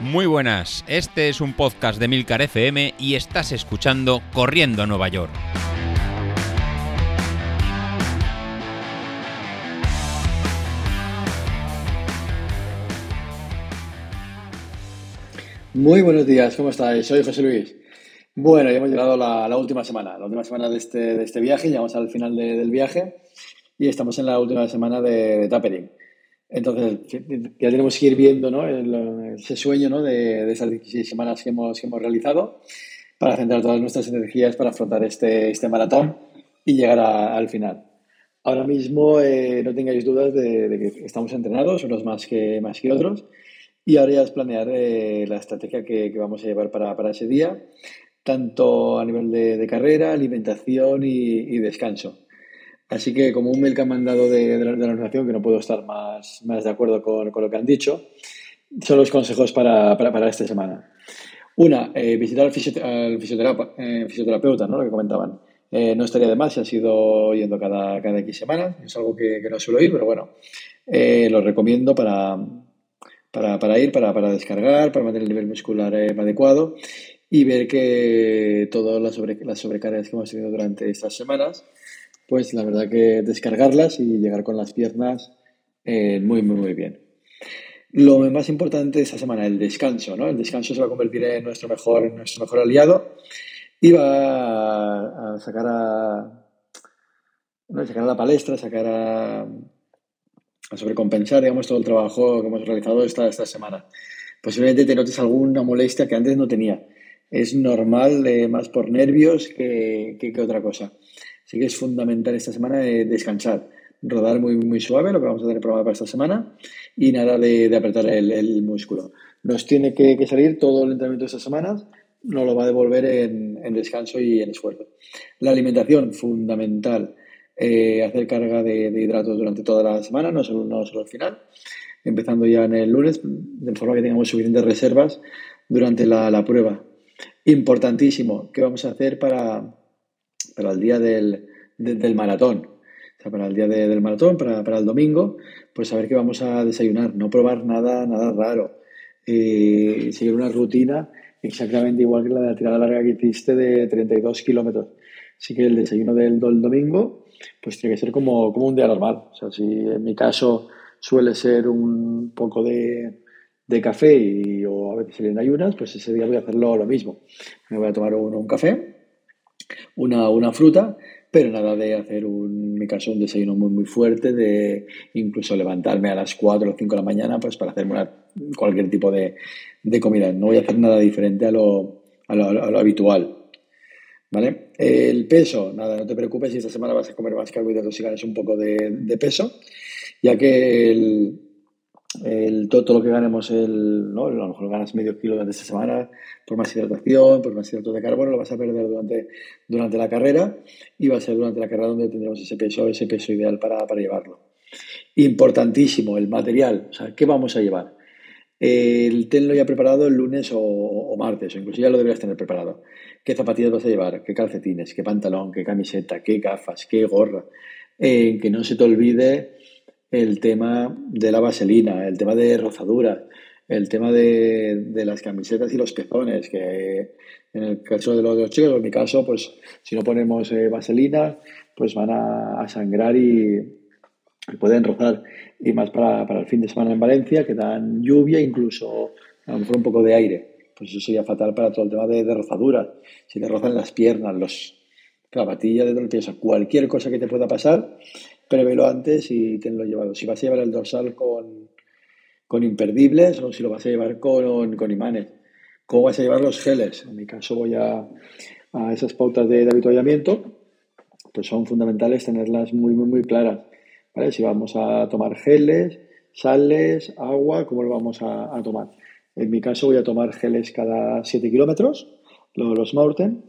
Muy buenas, este es un podcast de Milcar FM y estás escuchando Corriendo a Nueva York. Muy buenos días, ¿cómo estáis? Soy José Luis. Bueno, ya hemos llegado a la, última semana, la última semana de este, de este viaje, llegamos al final del viaje y estamos en la última semana de, de Tapering. Entonces, ya tenemos que ir viendo ¿no? ese sueño ¿no? de, de, esas 16 semanas que hemos, que hemos realizado para centrar todas nuestras energías para afrontar este, este maratón y llegar a, al final. Ahora mismo eh, no tengáis dudas de, de, que estamos entrenados, unos más que, más que otros, y ahora ya es planear eh, la estrategia que, que, vamos a llevar para, para, ese día, tanto a nivel de, de carrera, alimentación y, y descanso. Así que como un mail que han mandado de, de, la, de, la, organización, que no puedo estar más, más de acuerdo con, con, lo que han dicho, son los consejos para, para, para esta semana. Una, eh, visitar al, eh, fisioterapeuta, ¿no? lo que comentaban. Eh, no estaría de más si has ido yendo cada, cada X semanas. Es algo que, que no suelo ir, pero bueno, eh, lo recomiendo para, para, para ir, para, para, descargar, para mantener el nivel muscular eh, adecuado y ver que todas las, sobre, las sobrecargas que hemos tenido durante estas semanas pues la verdad que descargarlas y llegar con las piernas eh, muy, muy, muy bien. Lo más importante esta semana, el descanso, ¿no? El descanso se va a convertir en nuestro mejor, en nuestro mejor aliado y va a, sacar a, ¿no? sacar a la palestra, sacar a, a, sobrecompensar, digamos, todo el trabajo que hemos realizado esta, esta semana. Posiblemente te notes alguna molestia que antes no tenía. Es normal, eh, más por nervios que, que, que otra cosa. Así que es fundamental esta semana descansar, rodar muy, muy suave, lo que vamos a tener programado para esta semana, y nada de, apretar el, músculo. Nos tiene que, salir todo el entrenamiento de estas semanas, nos lo va a devolver en, descanso y en esfuerzo. La alimentación, fundamental. Eh, hacer carga de, hidratos durante toda la semana, no solo, no solo al final. Empezando ya en el lunes, de forma que tengamos suficientes reservas durante la prueba. Importantísimo, ¿qué vamos a hacer para, para el día del, de, del maratón. O sea, para el día de, del maratón, para, para, el domingo, pues saber que vamos a desayunar, no probar nada, nada raro. Eh, seguir una rutina exactamente igual que la de la tirada larga que hiciste de 32 kilómetros. Así que el desayuno del, del, domingo, pues tiene que ser como, como un día normal. O sea, si en mi caso suele ser un poco de, de café y, o a veces en ayunas, pues ese día voy a hacerlo lo mismo. Me voy a tomar un, un café una, una fruta, pero nada de hacer, un, en mi caso, un desayuno muy, muy fuerte, de incluso levantarme a las 4 o 5 de la mañana pues para hacer una, cualquier tipo de, de, comida. No voy a hacer nada diferente a lo, a lo, a lo habitual. ¿Vale? El peso, nada, no te preocupes si esta semana vas a comer más carbohidratos y ganas un poco de, de peso, ya que el, el, todo, lo que ganemos, el, ¿no? a lo mejor ganas medio kilo durante esta semana por más hidratación, por más hidratos de carbono, lo vas a perder durante, durante la carrera y va a ser durante la carrera donde tendremos ese peso, ese peso ideal para, para llevarlo. Importantísimo, el material, o sea, ¿qué vamos a llevar? El tenlo ya preparado el lunes o, o, martes, o incluso ya lo deberías tener preparado. ¿Qué zapatillas vas a llevar? ¿Qué calcetines? ¿Qué pantalón? ¿Qué camiseta? ¿Qué gafas? ¿Qué gorra? Eh, que no se te olvide el tema de la vaselina, el tema de rozaduras, el tema de, de, las camisetas y los pezones, que en el caso de los, de los chicos, en mi caso, pues si no ponemos eh, vaselina, pues van a, a sangrar y, y, pueden rozar. Y más para, para, el fin de semana en Valencia, que dan lluvia, incluso a lo mejor un poco de aire. Pues eso sería fatal para todo el tema de, de rozaduras. Si te rozan las piernas, los clavatillas de los pies, cualquier cosa que te pueda pasar, prévelo antes y tenlo llevado. Si vas a llevar el dorsal con, con imperdibles o si lo vas a llevar con, con imanes. ¿Cómo vas a llevar los geles? En mi caso voy a, a esas pautas de, de habituallamiento, pues son fundamentales tenerlas muy, muy, muy claras. ¿vale? Si vamos a tomar geles, sales, agua, ¿cómo lo vamos a, tomar? En mi caso voy a tomar geles cada 7 kilómetros, los Maurten,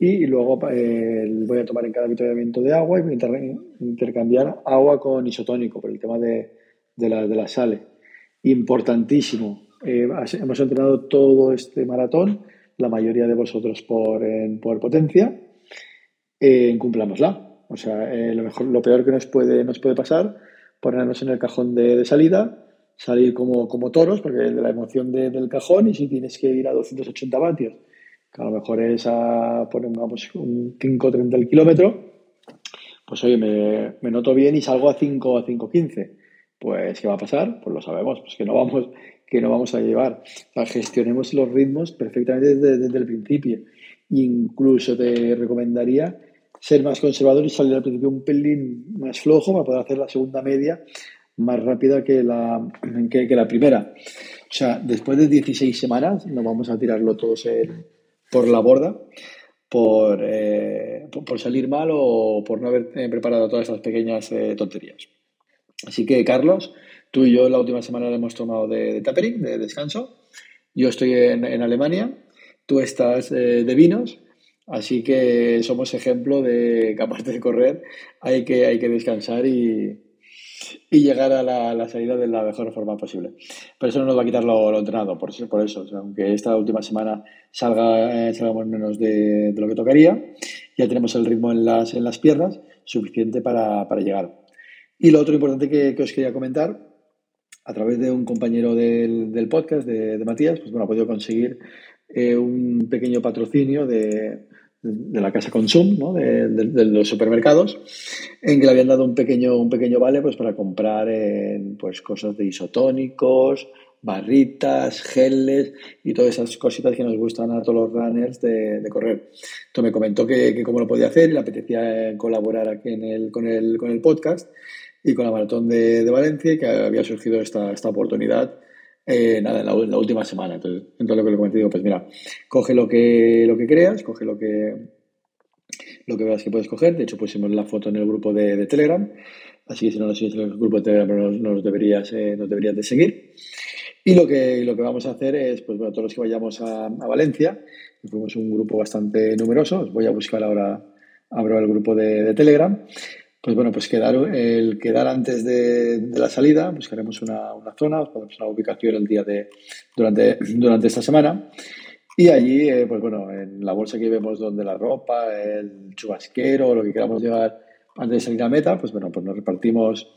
y luego eh, voy a tomar en cada avituallamiento de agua y voy a inter intercambiar agua con isotónico por el tema de, de, la, de la sales. Importantísimo. Eh, hemos entrenado todo este maratón, la mayoría de vosotros por, en, por potencia. Eh, cumplámosla. O sea, eh, lo, mejor, lo peor que nos puede, nos puede pasar, ponernos en el cajón de, de salida salir como, como toros, porque de la emoción del cajón, y si tienes que ir a 280 vatios, que a lo mejor es a, pongamos, un 5.30 el kilómetro, pues oye, me, noto bien y salgo a 5 a 5.15. Pues, ¿qué va a pasar? Pues lo sabemos, pues que no vamos, que no vamos a llevar. O sea, gestionemos los ritmos perfectamente desde, el principio. Incluso te recomendaría ser más conservador y salir al principio un pelín más flojo para poder hacer la segunda media más rápida que la, que, la primera. O sea, después de 16 semanas no vamos a tirarlo todos por la borda por, eh, por, salir mal o por no haber eh, preparado todas estas pequeñas eh, tonterías. Así que, Carlos, tú y yo la última semana le hemos tomado de, de tapering, de descanso. Yo estoy en, en Alemania, tú estás de vinos Así que somos ejemplo de que aparte de correr hay que, hay que descansar y, llegar a la, salida de la mejor forma posible. Pero eso no nos va a quitar lo, entrenado, por eso, por eso. aunque esta última semana salga, eh, salgamos menos de, lo que tocaría, ya tenemos el ritmo en las, en las piernas suficiente para, llegar. Y lo otro importante que, os quería comentar, a través de un compañero del, podcast, de, Matías, pues bueno, ha podido conseguir eh, un pequeño patrocinio de, de la casa Consum, ¿no? de, los supermercados, en que le habían dado un pequeño, un pequeño vale pues, para comprar pues, cosas de isotónicos, barritas, geles y todas esas cositas que nos gustan a todos los runners de, correr. Entonces me comentó que, que, cómo lo podía hacer y le apetecía colaborar aquí con, el, con el podcast y con la maratón de, Valencia que había surgido esta, esta oportunidad eh, nada, en la, última semana. Entonces, entonces, lo que le comenté, digo, pues mira, coge lo que, lo que creas, coge lo que, lo que veas que puedes coger. De hecho, pusimos la foto en el grupo de, Telegram. Así que si no lo sigues en el grupo de Telegram, nos, deberías, eh, deberías de seguir. Y lo que, lo que vamos a hacer es, pues bueno, todos los que vayamos a, Valencia, fuimos un grupo bastante numeroso, os voy a buscar ahora, abro el grupo de Telegram, pues bueno, pues quedar, el quedar antes de, la salida, buscaremos una, una zona, podemos una ubicación el día de, durante, durante esta semana. Y allí, eh, pues bueno, en la bolsa que vemos donde la ropa, el chubasquero, lo que queramos llevar antes de salir a meta, pues bueno, pues nos repartimos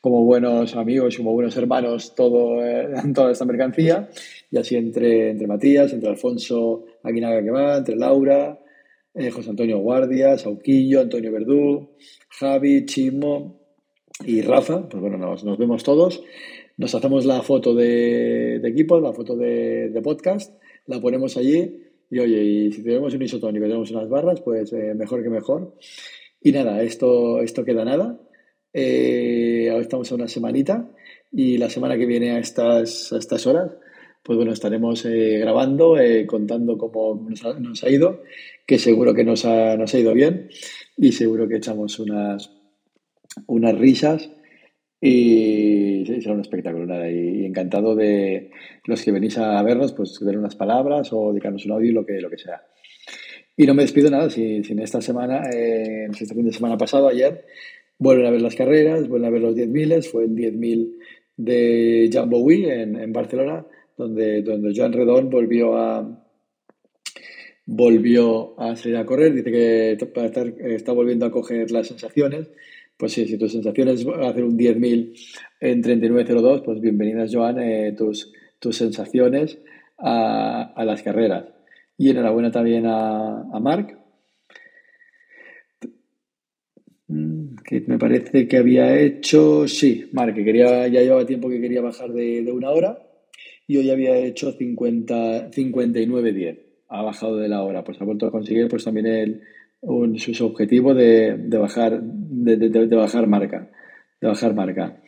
como buenos amigos como buenos hermanos todo, eh, toda esta mercancía. Y así entre, entre Matías, entre Alfonso Aguinaga que va, entre Laura, eh, José Antonio Guardia, Sauquillo, Antonio Verdú, Javi, Chimo y Rafa, pues bueno, nos, vemos todos, nos hacemos la foto de, equipo, la foto de, podcast, la ponemos allí y oye, y si tenemos un isotónico y tenemos unas barras, pues eh, mejor que mejor. Y nada, esto, esto queda nada. Eh, ahora estamos a una semanita y la semana que viene a estas, a estas horas pues bueno, estaremos eh, grabando, eh, contando cómo nos ha, ido, que seguro que nos ha, nos ha ido bien y seguro que echamos unas, unas risas y será un espectáculo. Nada, y, encantado de los que venís a vernos, pues ver unas palabras o dedicarnos un audio, lo que, lo que sea. Y no me despido nada, sin, sin esta semana, eh, este fin de semana pasado, ayer, vuelven a ver las carreras, vuelven a ver los 10.000, fue el 10.000 de Jumbo Wii en, en Barcelona donde, donde Joan Redón volvió a, volvió a salir a correr, dice que está volviendo a coger las sensaciones. Pues sí, si tus sensaciones hacer un 10.000 en 39.02, pues bienvenidas, Joan, eh, tus, tus sensaciones a, a, las carreras. Y enhorabuena también a, a Marc, mm, que me parece que había hecho, sí, Marc, que quería, ya llevaba tiempo que quería bajar de, de una hora y hoy había hecho 50, 59.10. Ha bajado de la hora, pues ha vuelto a conseguir pues también el, un, su objetivo de, de bajar, de, bajar marca. De bajar marca.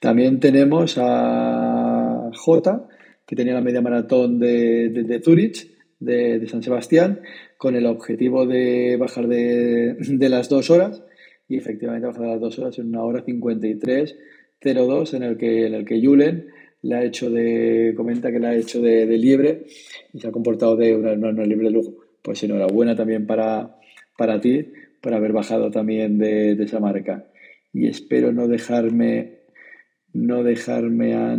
También tenemos a J, que tenía la media maratón de, de, Zurich, de, San Sebastián, con el objetivo de bajar de, las dos horas, y efectivamente bajar de las dos horas en una hora 53.02, en el que, en el que Julen le ha hecho de, comenta que le ha hecho de, liebre y se ha comportado de una, liebre de lujo. Pues enhorabuena también para, para ti por haber bajado también de, esa marca. Y espero no dejarme, no dejarme a,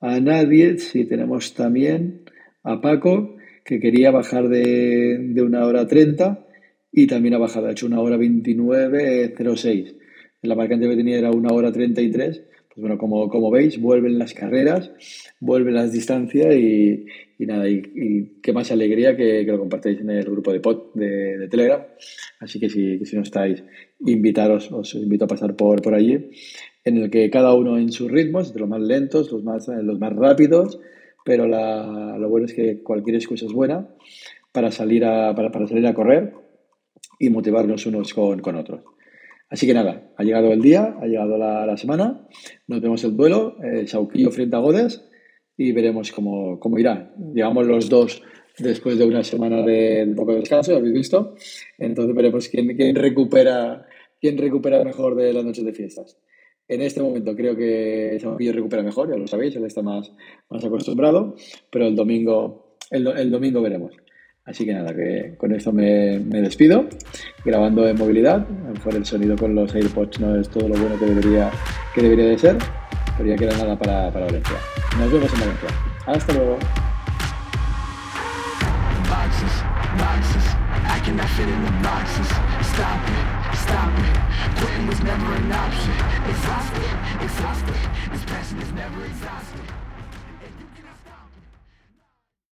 a nadie. Si tenemos también a Paco, que quería bajar de, de una hora 30 y también ha bajado, ha hecho una hora 29.06. La marca anterior que tenía era una hora 33 Pues bueno, como, como veis, vuelven las carreras, vuelven las distancias y, nada, y, qué más alegría que, lo compartáis en el grupo de pod de, Telegram. Así que si, si no estáis, invitaros, os invito a pasar por, por allí, en el que cada uno en sus ritmos, de los más lentos, los más, los más rápidos, pero lo bueno es que cualquier excusa es buena para salir a, para, para salir a correr y motivarnos unos con, con otros. Así que nada, ha llegado el día, ha llegado la, semana, nos vemos el duelo, eh, Sauquillo frente a Godes y veremos cómo, cómo irá. Llegamos los dos después de una semana de, poco descanso, habéis visto. Entonces veremos quién, quién, recupera, quién recupera mejor de las noches de fiestas. En este momento creo que Sauquillo recupera mejor, ya lo sabéis, él está más, más acostumbrado, pero el domingo, el domingo veremos. Así que nada, que con esto me, despido, grabando en movilidad. A lo mejor el sonido con los AirPods no es todo lo bueno que debería, que debería de ser, pero ya queda nada para, para Valencia. Nos vemos en Valencia. Hasta luego.